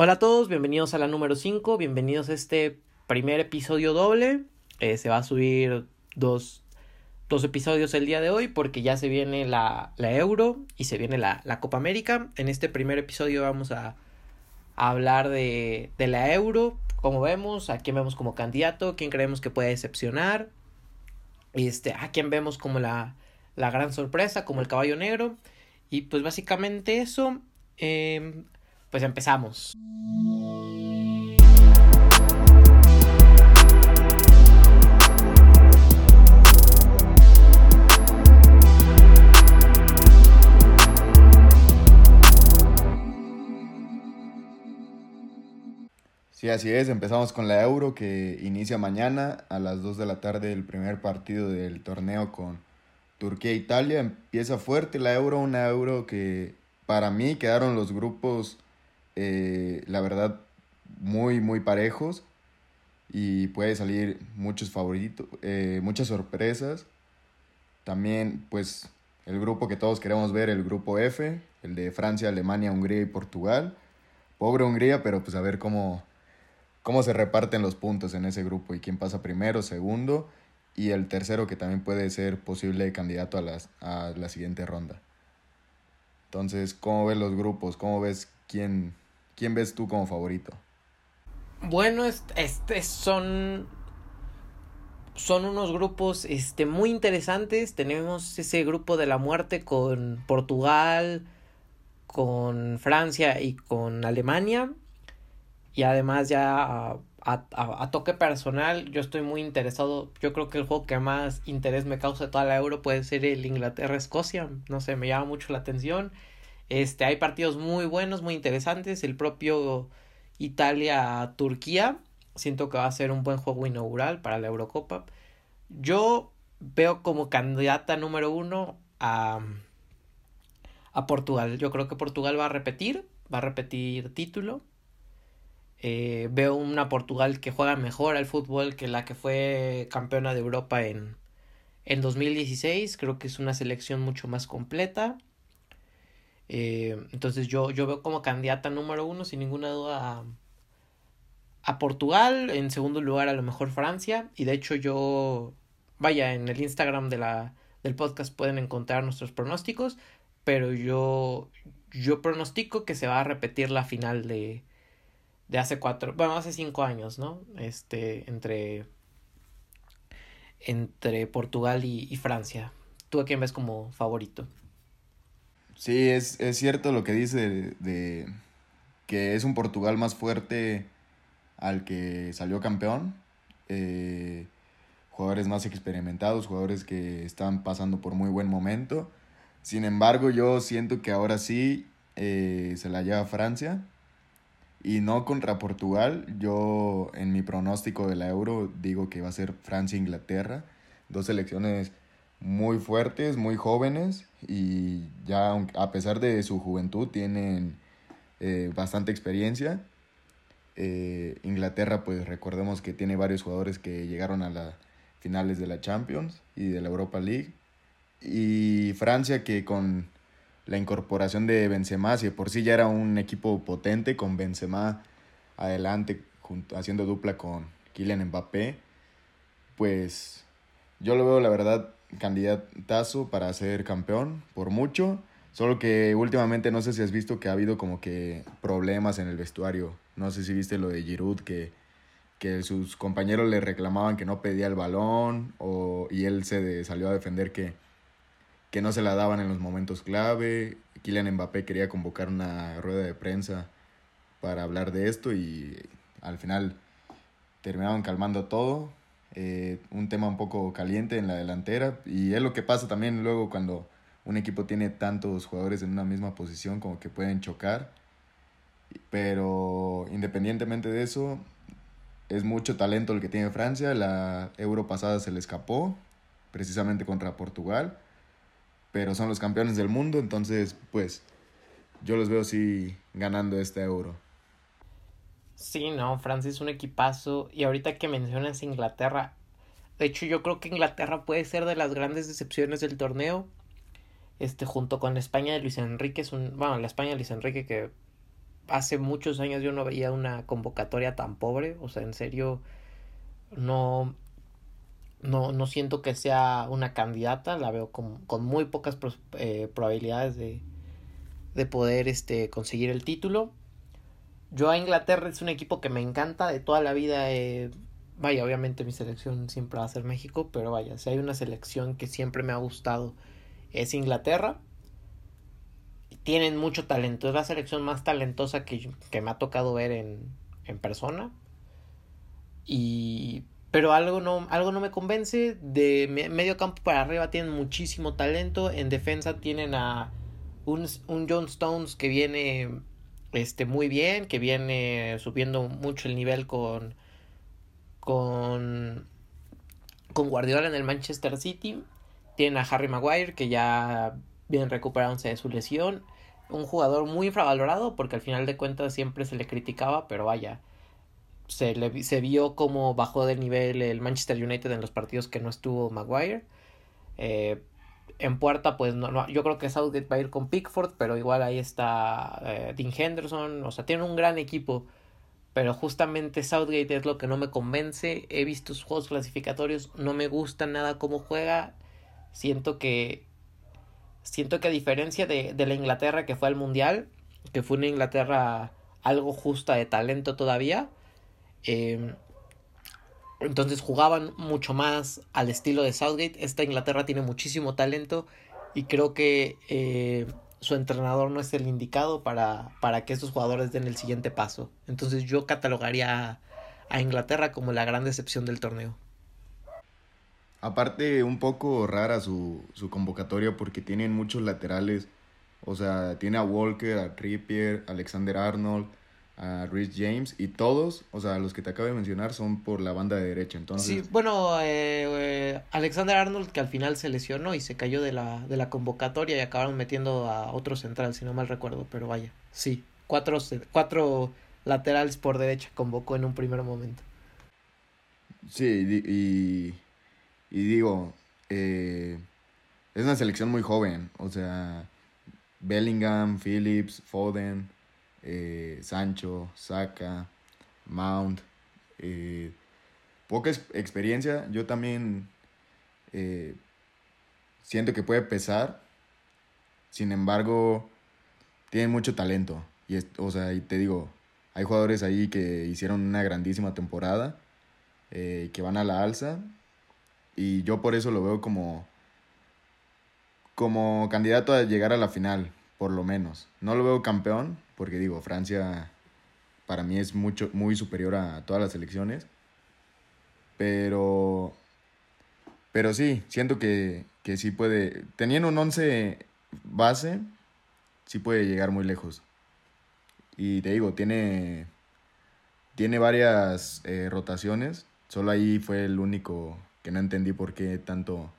Hola a todos, bienvenidos a la número 5, bienvenidos a este primer episodio doble. Eh, se va a subir dos, dos, episodios el día de hoy porque ya se viene la, la Euro y se viene la, la, Copa América. En este primer episodio vamos a, a hablar de, de, la Euro, como vemos, a quién vemos como candidato, quién creemos que puede decepcionar, este, a quién vemos como la, la gran sorpresa, como el caballo negro. Y pues básicamente eso. Eh, pues empezamos. Sí, así es, empezamos con la Euro que inicia mañana a las 2 de la tarde el primer partido del torneo con Turquía e Italia. Empieza fuerte la Euro, una Euro que para mí quedaron los grupos eh, la verdad, muy, muy parejos y puede salir muchos favoritos, eh, muchas sorpresas. También, pues, el grupo que todos queremos ver, el grupo F, el de Francia, Alemania, Hungría y Portugal. Pobre Hungría, pero pues a ver cómo, cómo se reparten los puntos en ese grupo y quién pasa primero, segundo y el tercero que también puede ser posible candidato a, las, a la siguiente ronda. Entonces, ¿cómo ves los grupos? ¿Cómo ves quién, ¿Quién ves tú como favorito? Bueno, este, son son unos grupos este muy interesantes. Tenemos ese grupo de la muerte con Portugal, con Francia y con Alemania. Y además ya a, a, toque personal, yo estoy muy interesado. Yo creo que el juego que más interés me causa de toda la Euro puede ser el Inglaterra-Escocia. No sé, me llama mucho la atención. Este, hay partidos muy buenos, muy interesantes. El propio Italia-Turquía. Siento que va a ser un buen juego inaugural para la Eurocopa. Yo veo como candidata número uno a, a Portugal. Yo creo que Portugal va a repetir, va a repetir título. Eh, veo una Portugal que juega mejor al fútbol que la que fue campeona de Europa en, en 2016. Creo que es una selección mucho más completa. Eh, entonces yo, yo veo como candidata número uno, sin ninguna duda, a, Portugal. En segundo lugar, a lo mejor Francia. Y de hecho, yo, vaya, en el Instagram de la, del podcast pueden encontrar nuestros pronósticos. Pero yo, yo pronostico que se va a repetir la final de, de hace cuatro, bueno, hace cinco años, ¿no? Este, entre, entre Portugal y, y Francia. ¿Tú a quién ves como favorito? Sí, es, es cierto lo que dice de, que es un Portugal más fuerte al que salió campeón. Eh, jugadores más experimentados, jugadores que están pasando por muy buen momento. Sin embargo, yo siento que ahora sí eh, se la lleva Francia. Y no contra Portugal. Yo en mi pronóstico de la Euro digo que va a ser Francia-Inglaterra. Dos selecciones muy fuertes, muy jóvenes y ya a pesar de su juventud tienen eh, bastante experiencia. Eh, Inglaterra, pues recordemos que tiene varios jugadores que llegaron a las finales de la Champions y de la Europa League. Y Francia que con la incorporación de Benzema, si por sí ya era un equipo potente con Benzema adelante haciendo dupla con Kylian Mbappé, pues yo lo veo la verdad candidatazo para ser campeón, por mucho. Solo que últimamente no sé si has visto que ha habido como que problemas en el vestuario. No sé si viste lo de Giroud, que, que sus compañeros le reclamaban que no pedía el balón o, y él se salió a defender que, que no se la daban en los momentos clave. Kylian Mbappé quería convocar una rueda de prensa para hablar de esto y al final terminaron calmando todo. Eh, un tema un poco caliente en la delantera y es lo que pasa también luego cuando un equipo tiene tantos jugadores en una misma posición como que pueden chocar. Pero independientemente de eso, es mucho talento el que tiene Francia. La Euro pasada se le escapó, precisamente contra Portugal. Pero son los campeones del mundo, entonces pues yo los veo así ganando este Euro. Sí, no, Francia es un equipazo. Y ahorita que mencionas Inglaterra, de hecho yo creo que Inglaterra puede ser de las grandes decepciones del torneo. Este, junto con España de Luis Enrique, es un, bueno, la España de Luis Enrique que hace muchos años yo no veía una convocatoria tan pobre, o sea, en serio, no, no, no siento que sea una candidata, la veo con, con muy pocas eh, probabilidades de, de poder este, conseguir el título. Yo a Inglaterra es un equipo que me encanta de toda la vida. Eh, vaya, obviamente mi selección siempre va a ser México, pero vaya, si hay una selección que siempre me ha gustado es Inglaterra. Tienen mucho talento, es la selección más talentosa que, que me ha tocado ver en, en persona. Y pero algo no, algo no me convence. De medio campo para arriba tienen muchísimo talento. En defensa tienen a un, un John Stones que viene este, muy bien, que viene subiendo mucho el nivel con, con, con Guardiola en el Manchester City. Tienen a Harry Maguire, que ya viene recuperándose de su lesión. Un jugador muy infravalorado, porque al final de cuentas siempre se le criticaba, pero vaya, se, le, se vio como bajó de nivel el Manchester United en los partidos que no estuvo Maguire. Eh, en puerta, pues no, yo creo que Southgate va a ir con Pickford, pero igual ahí está eh, Dean Henderson, o sea, tiene un gran equipo, pero justamente Southgate es lo que no me convence. He visto sus juegos clasificatorios, no me gusta nada cómo juega. Siento que siento que a diferencia de, de la Inglaterra que fue al Mundial, que fue una Inglaterra algo justa de talento todavía, eh, entonces jugaban mucho más al estilo de Southgate. Esta Inglaterra tiene muchísimo talento y creo que eh, su entrenador no es el indicado para, para que estos jugadores den el siguiente paso. Entonces yo catalogaría a, Inglaterra como la gran decepción del torneo. Aparte, un poco rara su, su convocatoria porque tienen muchos laterales. O sea, tiene a Walker, a Trippier, Alexander Arnold, a Rhys James y todos, o sea, los que te acabo de mencionar son por la banda de derecha, entonces... Sí, bueno, eh, eh, Alexander Arnold que al final se lesionó y se cayó de la, de la convocatoria y acabaron metiendo a otro central, si no mal recuerdo, pero vaya, sí, cuatro, cuatro laterales por derecha convocó en un primer momento. Sí, y, y digo, eh, es una selección muy joven, o sea, Bellingham, Phillips, Foden eh, Sancho, Saka, Mount. Eh, poca experiencia. Yo también eh, siento que puede pesar. Sin embargo, tiene mucho talento. Y, o sea, y te digo, hay jugadores ahí que hicieron una grandísima temporada, que van a la alza. Y yo por eso lo veo como, como candidato a llegar a la final, por lo menos. No lo veo campeón, porque digo, Francia para mí es mucho, muy superior a todas las selecciones. Pero, pero sí, siento que, que sí puede, teniendo un 11 base, sí puede llegar muy lejos. Y te digo, tiene, tiene varias eh, rotaciones. Solo ahí fue el único que no entendí por qué tanto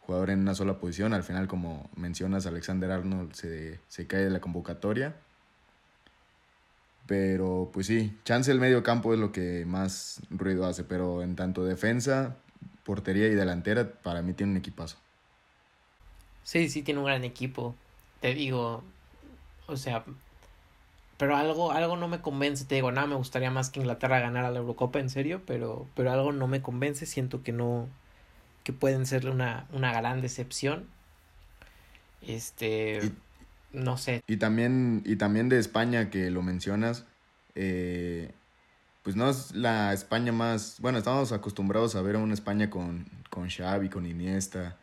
jugador en una sola posición. Al final, como mencionas, Alexander Arnold se, se cae de la convocatoria. Pero pues sí, chance el medio campo es lo que más ruido hace, pero en tanto defensa, portería y delantera, para mí tiene un equipazo. Sí, sí, tiene un gran equipo. Te digo, o sea, pero algo, algo no me convence. Te digo, nada, me gustaría más que Inglaterra ganara la Eurocopa, en serio, pero, pero algo no me convence. Siento que no, que pueden ser una, una gran decepción. Este no sé. Y también, y también de España, que lo mencionas, eh, pues no es la España más, bueno, estamos acostumbrados a ver a una España con, con Xavi, con Iniesta,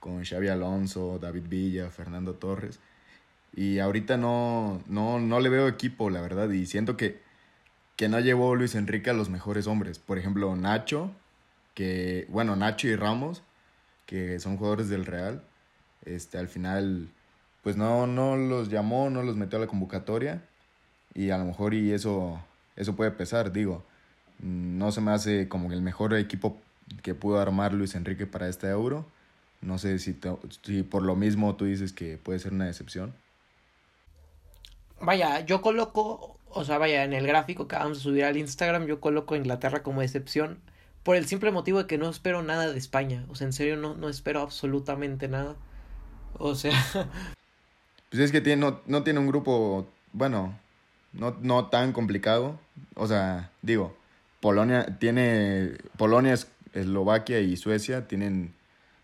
con Xavi Alonso, David Villa, Fernando Torres. Y ahorita no, no, no le veo equipo, la verdad, y siento que, que no llevó Luis Enrique a los mejores hombres. Por ejemplo, Nacho, que, bueno, Nacho y Ramos, que son jugadores del Real, este, al final pues no, no los llamó, no los metió a la convocatoria y a lo mejor y eso, eso puede pesar, digo, no se me hace como el mejor equipo que pudo armar Luis Enrique para este euro. No sé si, si por lo mismo tú dices que puede ser una decepción. Vaya, yo coloco, o sea, vaya, en el gráfico que vamos a subir al Instagram, yo coloco a Inglaterra como decepción por el simple motivo de que no espero nada de España. O sea, en serio no, no espero absolutamente nada. O sea, Pues es que tiene, no, tiene un grupo, bueno, no, no tan complicado. O sea, digo, Polonia tiene, Polonia, Eslovaquia y Suecia tienen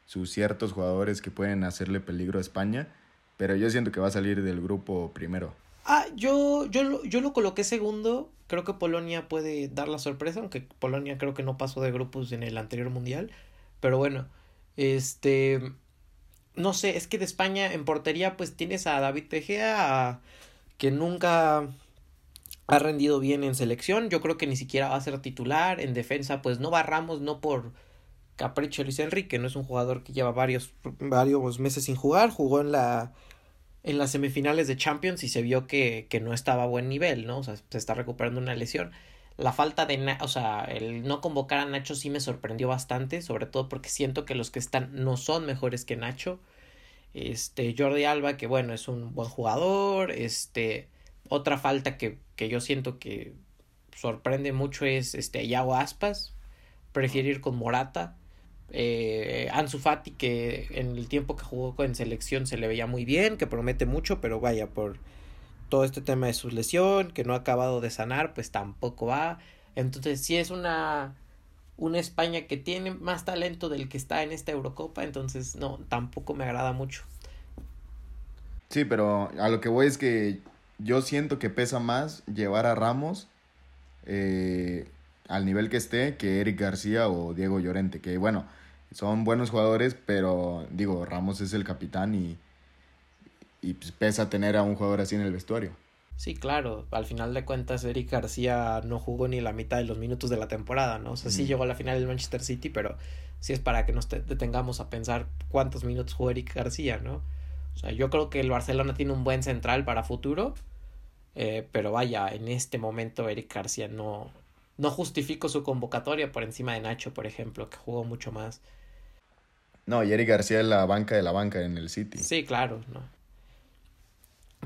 sus ciertos jugadores que pueden hacerle peligro a España, pero yo siento que va a salir del grupo primero. Ah, yo, yo, yo lo coloqué segundo. Creo que Polonia puede dar la sorpresa, aunque Polonia creo que no pasó de grupos en el anterior mundial. Pero bueno, este. No sé, es que de España en portería, pues tienes a David Tegea, que nunca ha rendido bien en selección. Yo creo que ni siquiera va a ser titular. En defensa, pues no va Ramos, no por capricho Luis Enrique, no es un jugador que lleva varios, varios meses sin jugar. Jugó en la en las semifinales de Champions y se vio que, que no estaba a buen nivel, ¿no? O sea, se está recuperando una lesión. La falta de, o sea, el no convocar a Nacho sí me sorprendió bastante, sobre todo porque siento que los que están no son mejores que Nacho. Este, Jordi Alba, que bueno, es un buen jugador. Este, otra falta que, que yo siento que sorprende mucho es este, Yago Aspas. Prefiere ir con Morata eh, Ansu Fati que en el tiempo que jugó en selección se le veía muy bien, que promete mucho, pero vaya, por todo este tema de su lesión, que no ha acabado de sanar, pues tampoco va. Entonces, si es una, una España que tiene más talento del que está en esta Eurocopa, entonces no, tampoco me agrada mucho. Sí, pero a lo que voy es que yo siento que pesa más llevar a Ramos eh, al nivel que esté que Eric García o Diego Llorente, que bueno, son buenos jugadores, pero digo, Ramos es el capitán y, y pues, pesa tener a un jugador así en el vestuario. Sí, claro, al final de cuentas Eric García no jugó ni la mitad de los minutos de la temporada, ¿no? O sea, sí llegó a la final del Manchester City, pero sí es para que nos detengamos a pensar cuántos minutos jugó Eric García, ¿no? O sea, yo creo que el Barcelona tiene un buen central para futuro, eh, pero vaya, en este momento Eric García no, no justifico su convocatoria por encima de Nacho, por ejemplo, que jugó mucho más. No, y Eric García es la banca de la banca en el City. Sí, claro, no.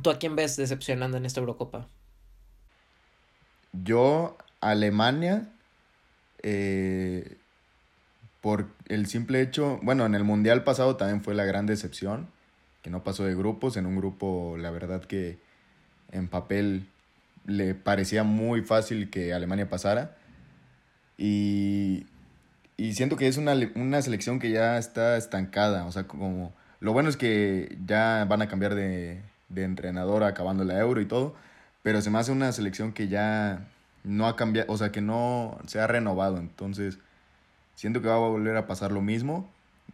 ¿Tú a quién ves decepcionando en esta Eurocopa? Yo, Alemania, eh, por el simple hecho, bueno, en el Mundial pasado también fue la gran decepción, que no pasó de grupos, en un grupo, la verdad que en papel le parecía muy fácil que Alemania pasara. Y y siento que es una, una selección que ya está estancada. O sea, como. Lo bueno es que ya van a cambiar de, de entrenador acabando la euro y todo. Pero se me hace una selección que ya no ha cambiado. O sea, que no se ha renovado. Entonces, siento que va a volver a pasar lo mismo.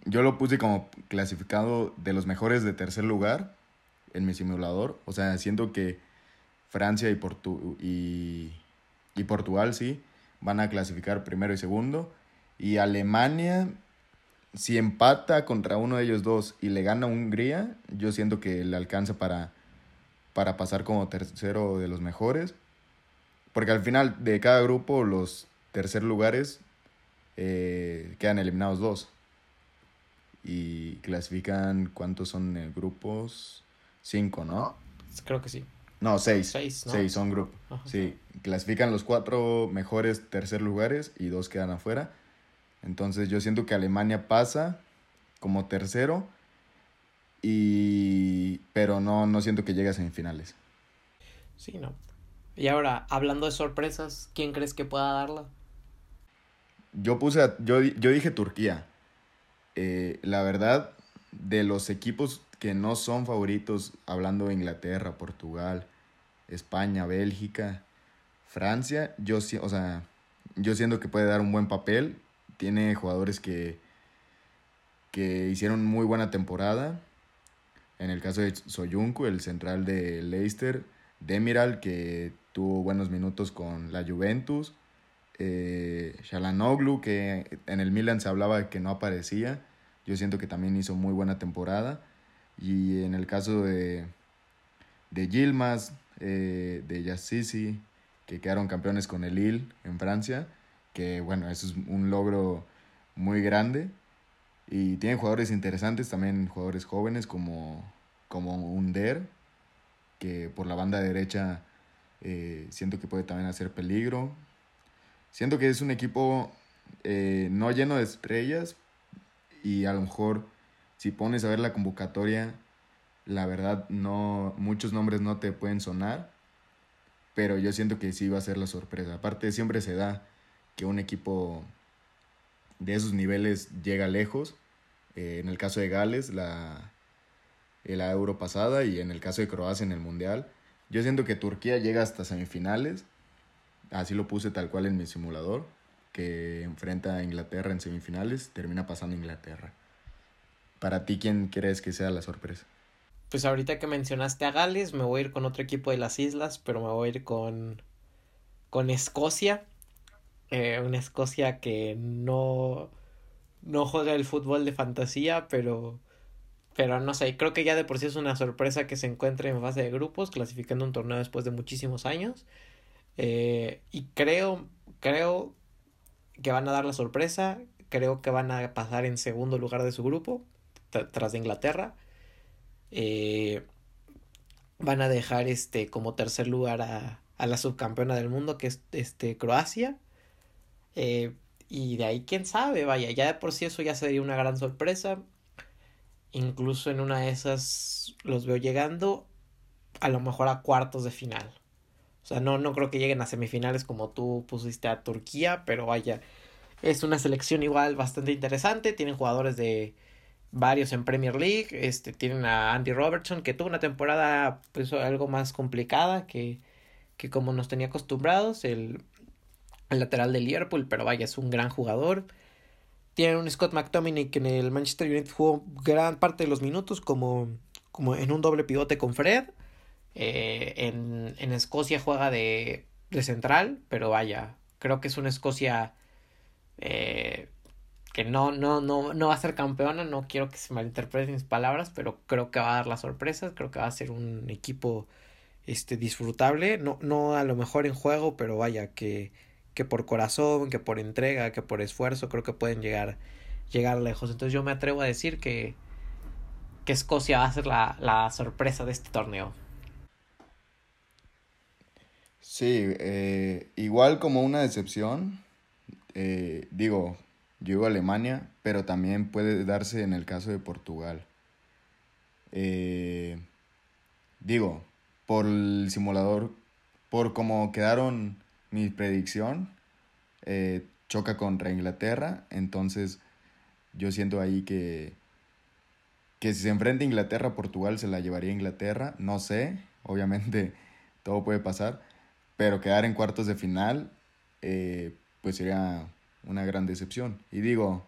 Yo lo puse como clasificado de los mejores de tercer lugar en mi simulador. O sea, siento que Francia y, Portu y, y Portugal sí van a clasificar primero y segundo. Y Alemania, si empata contra uno de ellos dos y le gana a Hungría, yo siento que le alcanza para, para pasar como tercero de los mejores. Porque al final de cada grupo, los tercer lugares eh, quedan eliminados dos. Y clasifican, ¿cuántos son en grupos? Cinco, ¿no? Creo que sí. No, seis. Seis, seis son grupos. Sí, clasifican los cuatro mejores tercer lugares y dos quedan afuera. Entonces yo siento que Alemania pasa como tercero, y, pero no, no siento que llegue a semifinales. Sí, no. Y ahora, hablando de sorpresas, ¿quién crees que pueda darla? Yo puse, yo, yo dije Turquía. Eh, la verdad, de los equipos que no son favoritos, hablando de Inglaterra, Portugal, España, Bélgica, Francia, yo, o sea, yo siento que puede dar un buen papel tiene jugadores que, que hicieron muy buena temporada. En el caso de Soyuncu, el central de Leicester, Demiral, que tuvo buenos minutos con la Juventus, eh, Shalanoglu, que en el Milan se hablaba que no aparecía, yo siento que también hizo muy buena temporada. Y en el caso de, de Gilmas, eh, de Yassisi, que quedaron campeones con el Lille en Francia, que bueno, eso es un logro muy grande. Y tiene jugadores interesantes, también jugadores jóvenes como, como Under, que por la banda derecha eh, siento que puede también hacer peligro. Siento que es un equipo eh, no lleno de estrellas y a lo mejor si pones a ver la convocatoria, la verdad no muchos nombres no te pueden sonar, pero yo siento que sí va a ser la sorpresa. Aparte, siempre se da que un equipo de esos niveles llega lejos. Eh, en el caso de Gales, la, la Euro pasada, y en el caso de Croacia en el Mundial. Yo siento que Turquía llega hasta semifinales. Así lo puse tal cual en mi simulador. Que enfrenta a Inglaterra en semifinales. Termina pasando Inglaterra. Para ti, ¿quién crees que sea la sorpresa? Pues ahorita que mencionaste a Gales, me voy a ir con otro equipo de las islas, pero me voy a ir con, con Escocia. Eh, una Escocia que no, no juega el fútbol de fantasía, pero, pero no sé, creo que ya de por sí es una sorpresa que se encuentre en fase de grupos, clasificando un torneo después de muchísimos años. Eh, y creo, creo que van a dar la sorpresa, creo que van a pasar en segundo lugar de su grupo, tras de Inglaterra. Eh, van a dejar este como tercer lugar a, a, la subcampeona del mundo que es este Croacia eh, y de ahí quién sabe vaya ya de por sí eso ya sería una gran sorpresa. Incluso en una de esas los veo llegando a lo mejor a cuartos de final. O sea no no creo que lleguen a semifinales como tú pusiste a Turquía pero vaya es una selección igual bastante interesante. Tienen jugadores de varios en Premier League. Este, tienen a Andy Robertson, que tuvo una temporada pues algo más complicada que, que como nos tenía acostumbrados, el, el, lateral de Liverpool, pero vaya, es un gran jugador. Tienen un Scott McTominay que en el Manchester United jugó gran parte de los minutos como, como en un doble pivote con Fred. Eh, en, en Escocia juega de, de central, pero vaya, creo que es una Escocia eh, que no, no, no, no va a ser campeona, no quiero que se malinterpreten mis palabras, pero creo que va a dar las sorpresas, creo que va a ser un equipo este disfrutable, no, no a lo mejor en juego, pero vaya que, que por corazón, que por entrega, que por esfuerzo, creo que pueden llegar, llegar lejos. Entonces yo me atrevo a decir que, que Escocia va a ser la, la sorpresa de este torneo. Sí, eh, igual como una decepción, eh, digo, yo a Alemania, pero también puede darse en el caso de Portugal. Eh, digo, por el simulador, por cómo quedaron mi predicción, eh, choca contra Inglaterra, entonces yo siento ahí que, que si se enfrenta Inglaterra, Portugal se la llevaría Inglaterra, no sé, obviamente todo puede pasar, pero quedar en cuartos de final, eh, pues sería una gran decepción. Y digo,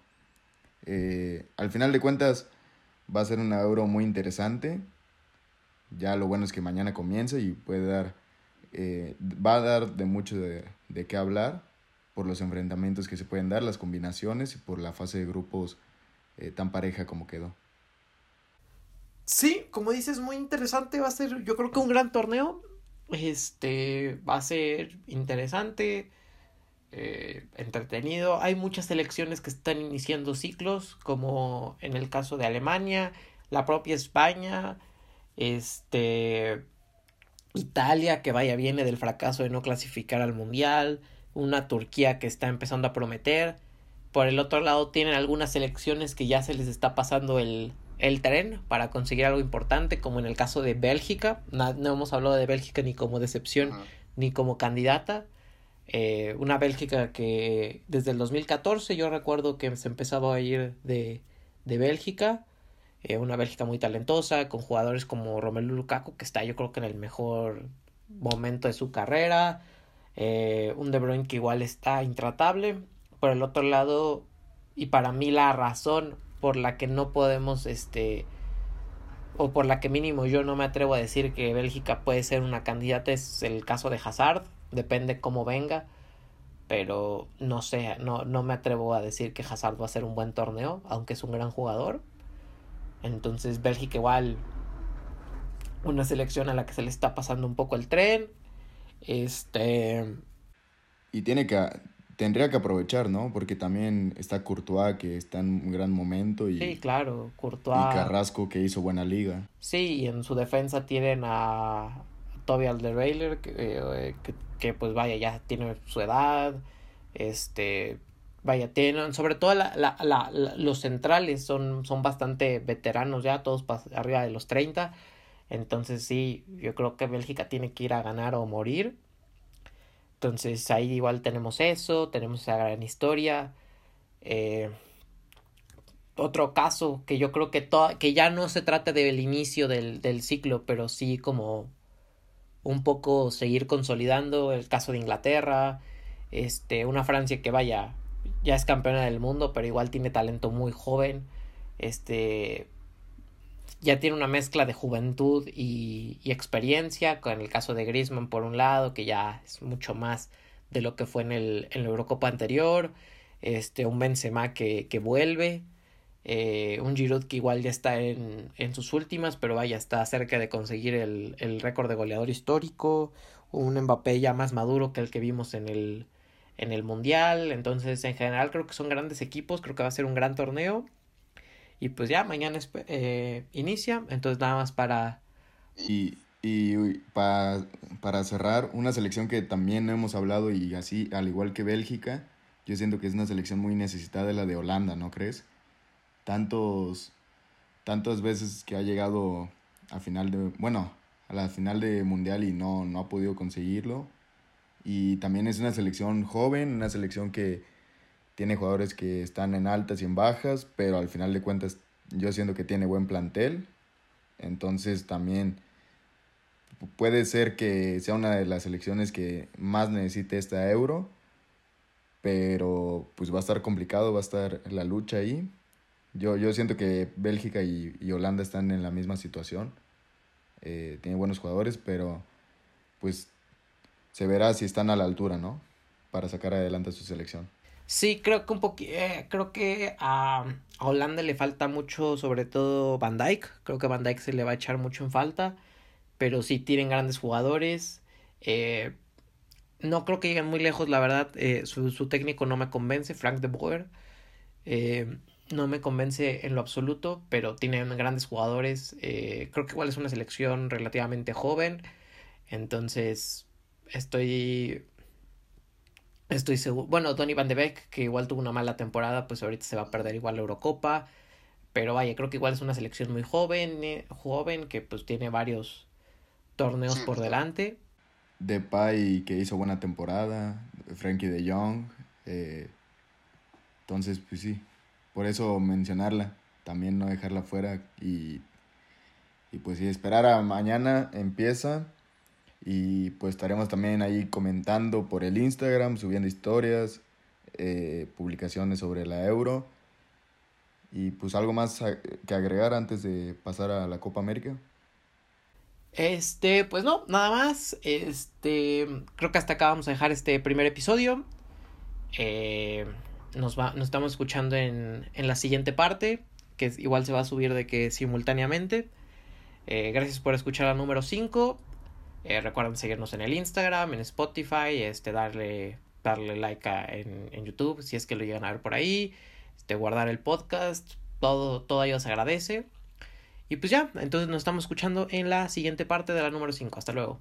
eh, al final de cuentas va a ser una euro muy interesante. Ya lo bueno es que mañana comience y puede dar, eh, va a dar de mucho de, de qué hablar por los enfrentamientos que se pueden dar, las combinaciones y por la fase de grupos eh, tan pareja como quedó. Sí, como dices, muy interesante. Va a ser, yo creo que un gran torneo. Este va a ser interesante. Eh, entretenido. Hay muchas selecciones que están iniciando ciclos, como en el caso de Alemania, la propia España, este Italia, que vaya viene del fracaso de no clasificar al Mundial, una Turquía que está empezando a prometer. Por el otro lado tienen algunas selecciones que ya se les está pasando el, el tren para conseguir algo importante, como en el caso de Bélgica. No, hemos hablado de Bélgica ni como decepción ni como candidata. Eh, una Bélgica que desde el 2014 yo recuerdo que se empezaba a ir de, de Bélgica. Eh, una Bélgica muy talentosa, con jugadores como Romelu Lukaku, que está yo creo que en el mejor momento de su carrera. Eh, un De Bruyne que igual está intratable. Por el otro lado, y para mí la razón por la que no podemos, este, o por la que mínimo yo no me atrevo a decir que Bélgica puede ser una candidata es el caso de Hazard depende cómo venga. Pero no sé, no, no me atrevo a decir que Hazard va a ser un buen torneo, aunque es un gran jugador. Entonces Bélgica igual una selección a la que se le está pasando un poco el tren. Este y tiene que tendría que aprovechar, ¿no? Porque también está Courtois que está en un gran momento y Sí, claro, Courtois. Y Carrasco que hizo buena liga. Sí, y en su defensa tienen a Toby Alderweiler que, eh, que que pues vaya, ya tiene su edad, este, vaya, tienen, sobre todo la, la, la, los centrales son, son bastante veteranos ya, todos arriba de los 30, entonces sí, yo creo que Bélgica tiene que ir a ganar o morir, Entonces ahí igual tenemos eso, tenemos esa gran historia. Eh, otro caso que yo creo que, que ya no se trata del inicio del, del ciclo, pero sí como un poco seguir consolidando el caso de Inglaterra, este, una Francia que vaya, ya es campeona del mundo, pero igual tiene talento muy joven, este, ya tiene una mezcla de juventud y, y experiencia, con el caso de Griezmann por un lado, que ya es mucho más de lo que fue en, el, en la Eurocopa anterior, este, un Benzema que, que vuelve, eh, un Giroud que igual ya está en, en, sus últimas, pero vaya, está cerca de conseguir el, el récord de goleador histórico. Un Mbappé ya más maduro que el que vimos en el, en el Mundial. Entonces, en general, creo que son grandes equipos. Creo que va a ser un gran torneo. Y pues ya, mañana eh, inicia. Entonces, nada más para. Y, y para, para cerrar, una selección que también hemos hablado y así, al igual que Bélgica, yo siento que es una selección muy necesitada, la de Holanda, ¿no crees? tantos, tantas veces que ha llegado a final de, bueno, a la final de mundial y no, no ha podido conseguirlo. Y también es una selección joven, una selección que tiene jugadores que están en altas y en bajas, pero al final de cuentas yo siento que tiene buen plantel. Entonces también puede ser que sea una de las selecciones que más necesite esta euro, pero pues va a estar complicado, va a estar la lucha ahí. Yo, yo siento que Bélgica y, y Holanda están en la misma situación. Eh, tiene buenos jugadores, pero pues se verá si están a la altura, ¿no? Para sacar adelante su selección. Sí, creo que un poquito, eh, creo que a, Holanda le falta mucho, sobre todo Van Dijk. Creo que Van Dijk se le va a echar mucho en falta, pero sí tienen grandes jugadores. Eh, no creo que lleguen muy lejos, la verdad. Eh, su, su, técnico no me convence, Frank de Boer. No me convence en lo absoluto, pero tienen grandes jugadores. Creo que igual es una selección relativamente joven. Entonces, estoy. Estoy seguro. Bueno, Tony Van de Beek, que igual tuvo una mala temporada, pues ahorita se va a perder igual la Eurocopa. Pero vaya, creo que igual es una selección muy joven, eh, joven, que pues tiene varios torneos por delante. Depay, que hizo buena temporada. Frankie de Jong. Eh, entonces, pues sí, por eso mencionarla, también no dejarla fuera y, y pues sí, esperar a mañana empieza y pues estaremos también ahí comentando por el Instagram, subiendo historias, eh, publicaciones sobre la euro y pues algo más que agregar antes de pasar a la Copa América. Este, pues no, nada más. Este, creo que hasta acá vamos a dejar este primer episodio. Eh, nos, va, nos estamos escuchando en, en la siguiente parte, que igual se va a subir de que simultáneamente. Eh, gracias por escuchar la número 5. Eh, recuerden seguirnos en el Instagram, en Spotify, este, darle, darle like en, en, YouTube si es que lo llegan a ver por ahí, este, guardar el podcast, todo, todo ello se agradece. Y pues ya, entonces nos estamos escuchando en la siguiente parte de la número 5. Hasta luego.